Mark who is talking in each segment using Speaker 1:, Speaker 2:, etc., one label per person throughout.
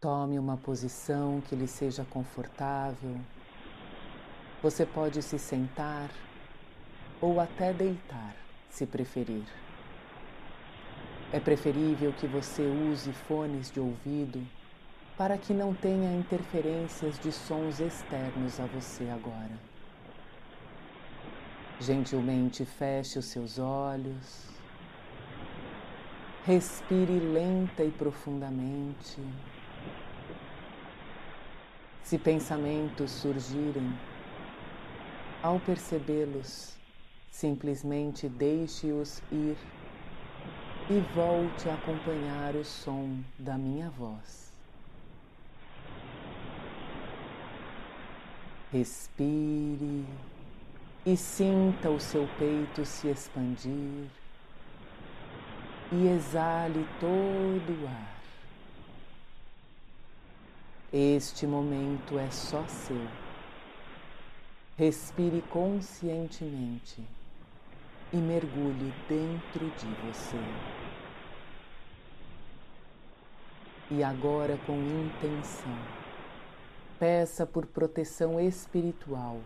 Speaker 1: Tome uma posição que lhe seja confortável. Você pode se sentar ou até deitar, se preferir. É preferível que você use fones de ouvido para que não tenha interferências de sons externos a você agora. Gentilmente feche os seus olhos, respire lenta e profundamente. Se pensamentos surgirem, ao percebê-los, simplesmente deixe-os ir e volte a acompanhar o som da minha voz. Respire e sinta o seu peito se expandir e exale todo o ar. Este momento é só seu. Respire conscientemente e mergulhe dentro de você. E agora, com intenção, peça por proteção espiritual.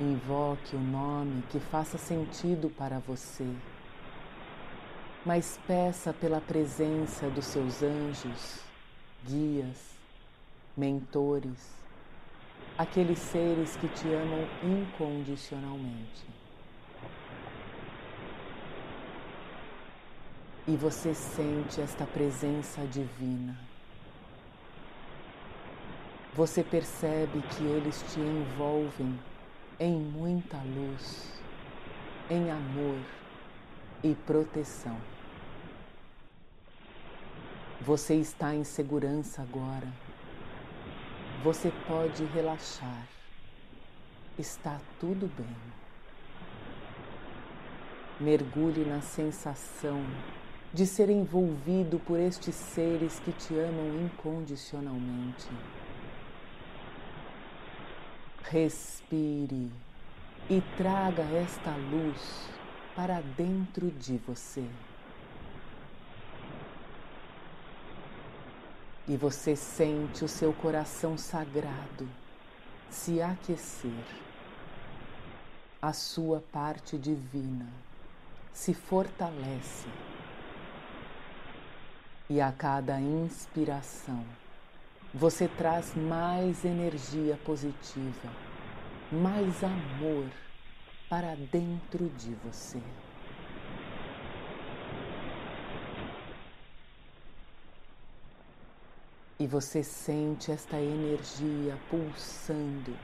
Speaker 1: Invoque o nome que faça sentido para você, mas peça pela presença dos seus anjos guias, mentores, aqueles seres que te amam incondicionalmente. E você sente esta presença divina. Você percebe que eles te envolvem em muita luz, em amor e proteção. Você está em segurança agora. Você pode relaxar. Está tudo bem. Mergulhe na sensação de ser envolvido por estes seres que te amam incondicionalmente. Respire e traga esta luz para dentro de você. E você sente o seu coração sagrado se aquecer, a sua parte divina se fortalece e a cada inspiração você traz mais energia positiva, mais amor para dentro de você. E você sente esta energia pulsando.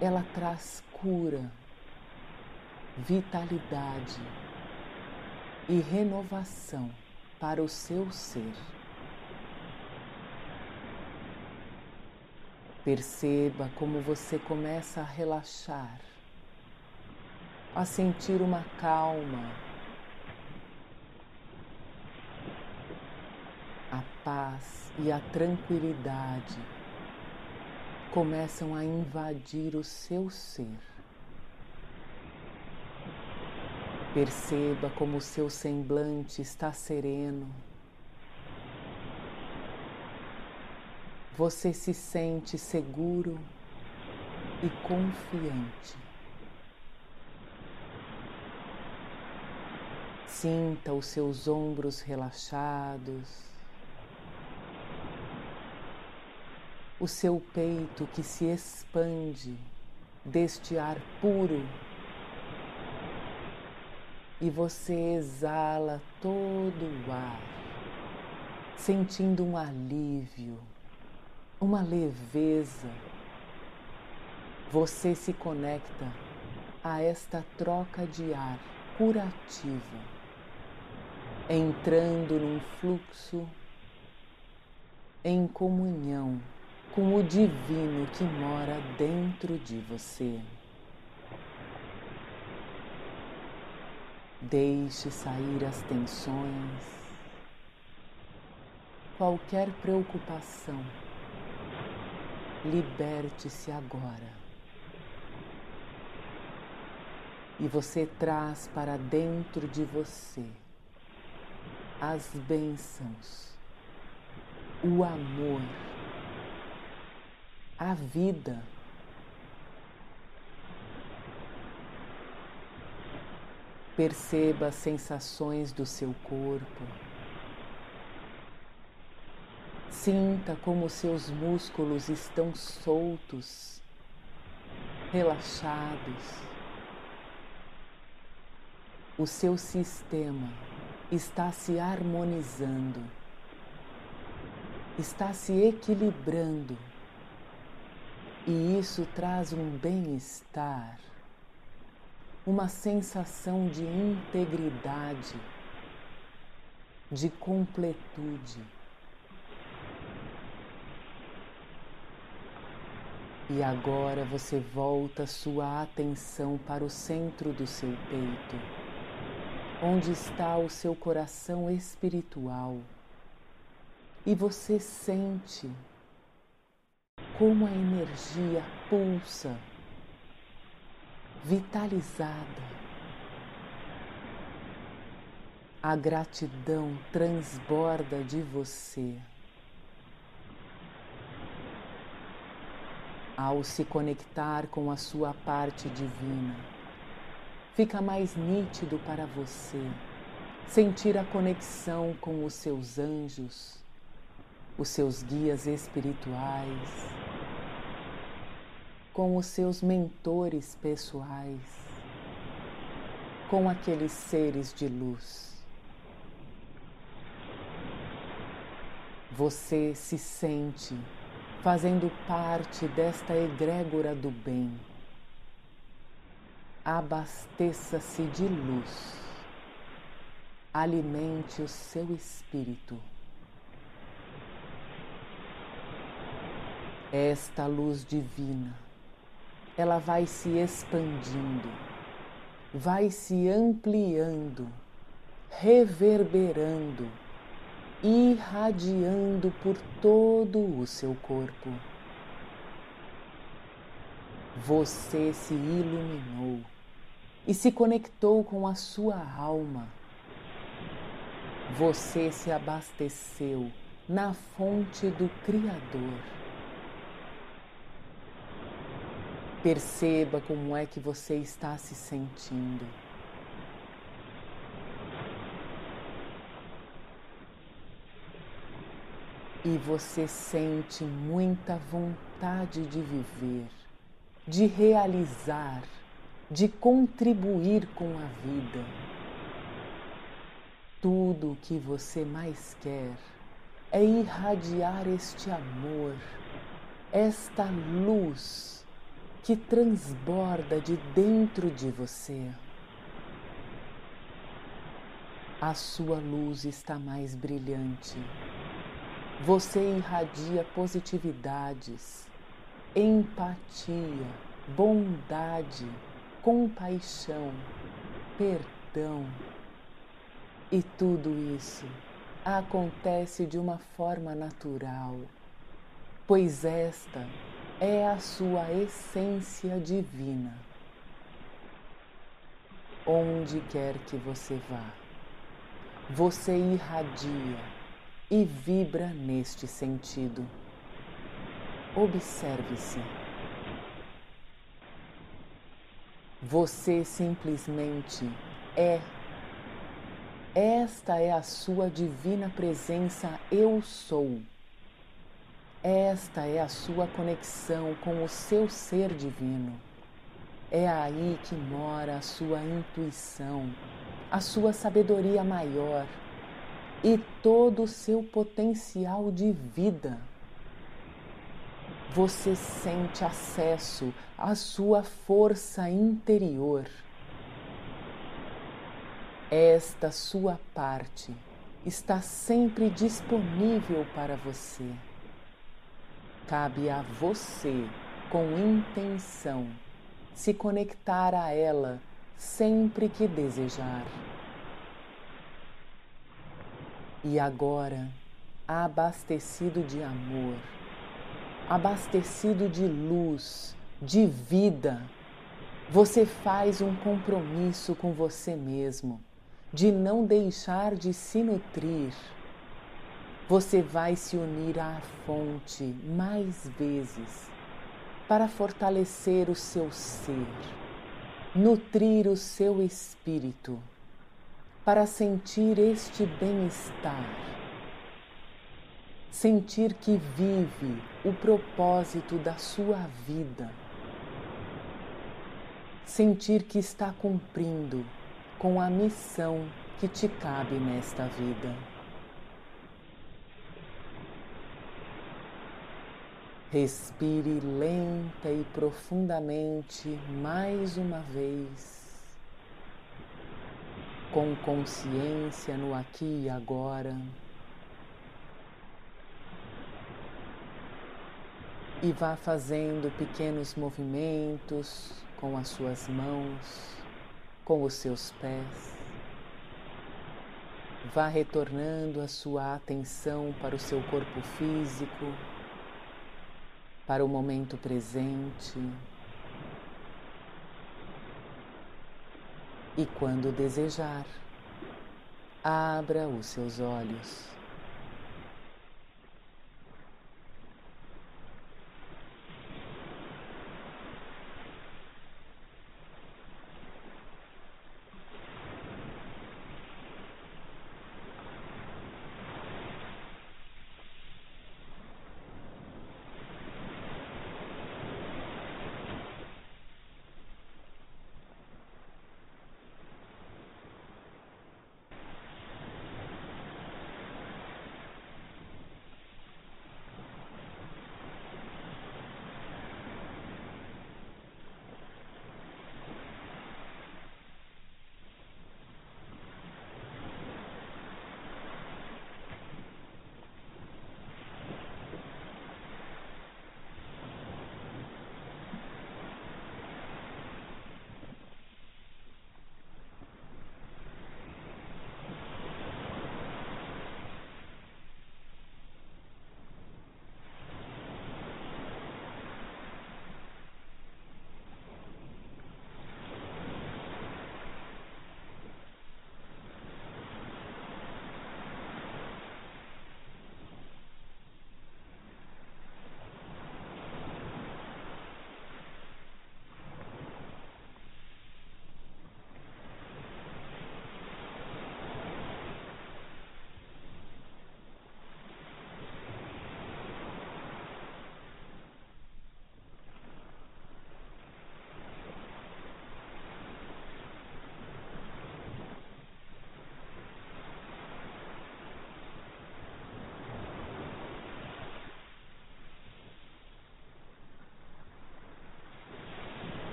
Speaker 1: Ela traz cura, vitalidade e renovação para o seu ser. Perceba como você começa a relaxar, a sentir uma calma, a paz e a tranquilidade começam a invadir o seu ser. Perceba como o seu semblante está sereno. Você se sente seguro e confiante. Sinta os seus ombros relaxados o seu peito que se expande deste ar puro e você exala todo o ar, sentindo um alívio, uma leveza. Você se conecta a esta troca de ar curativa, entrando num fluxo em comunhão com o divino que mora dentro de você. Deixe sair as tensões, qualquer preocupação. Liberte-se agora. E você traz para dentro de você as bênçãos o amor, a vida. Perceba as sensações do seu corpo. Sinta como seus músculos estão soltos, relaxados. O seu sistema está se harmonizando, está se equilibrando, e isso traz um bem-estar uma sensação de integridade, de completude. E agora você volta sua atenção para o centro do seu peito, onde está o seu coração espiritual. E você sente como a energia pulsa vitalizada. A gratidão transborda de você. Ao se conectar com a sua parte divina, fica mais nítido para você sentir a conexão com os seus anjos, os seus guias espirituais com os seus mentores pessoais, com aqueles seres de luz. Você se sente fazendo parte desta egrégora do bem. Abasteça-se de luz. Alimente o seu espírito. Esta luz divina ela vai se expandindo, vai se ampliando, reverberando, irradiando por todo o seu corpo. Você se iluminou e se conectou com a sua alma. Você se abasteceu na fonte do Criador. Perceba como é que você está se sentindo. E você sente muita vontade de viver, de realizar, de contribuir com a vida. Tudo o que você mais quer é irradiar este amor, esta luz que transborda de dentro de você. A sua luz está mais brilhante. Você irradia positividades, empatia, bondade, compaixão, perdão. E tudo isso acontece de uma forma natural, pois esta é a sua essência divina. Onde quer que você vá, você irradia e vibra neste sentido. Observe-se. Você simplesmente é. Esta é a sua divina presença, eu sou. Esta é a sua conexão com o seu ser divino. É aí que mora a sua intuição, a sua sabedoria maior e todo o seu potencial de vida. Você sente acesso à sua força interior. Esta sua parte está sempre disponível para você. Cabe a você, com intenção, se conectar a ela sempre que desejar. E agora, abastecido de amor, abastecido de luz, de vida, você faz um compromisso com você mesmo de não deixar de se nutrir você vai se unir à fonte mais vezes para fortalecer o seu ser, nutrir o seu espírito, para sentir este bem-estar, sentir que vive o propósito da sua vida, sentir que está cumprindo com a missão que te cabe nesta vida. Respire lenta e profundamente mais uma vez, com consciência no aqui e agora. E vá fazendo pequenos movimentos com as suas mãos, com os seus pés. Vá retornando a sua atenção para o seu corpo físico para o momento presente. E quando desejar, abra os seus olhos.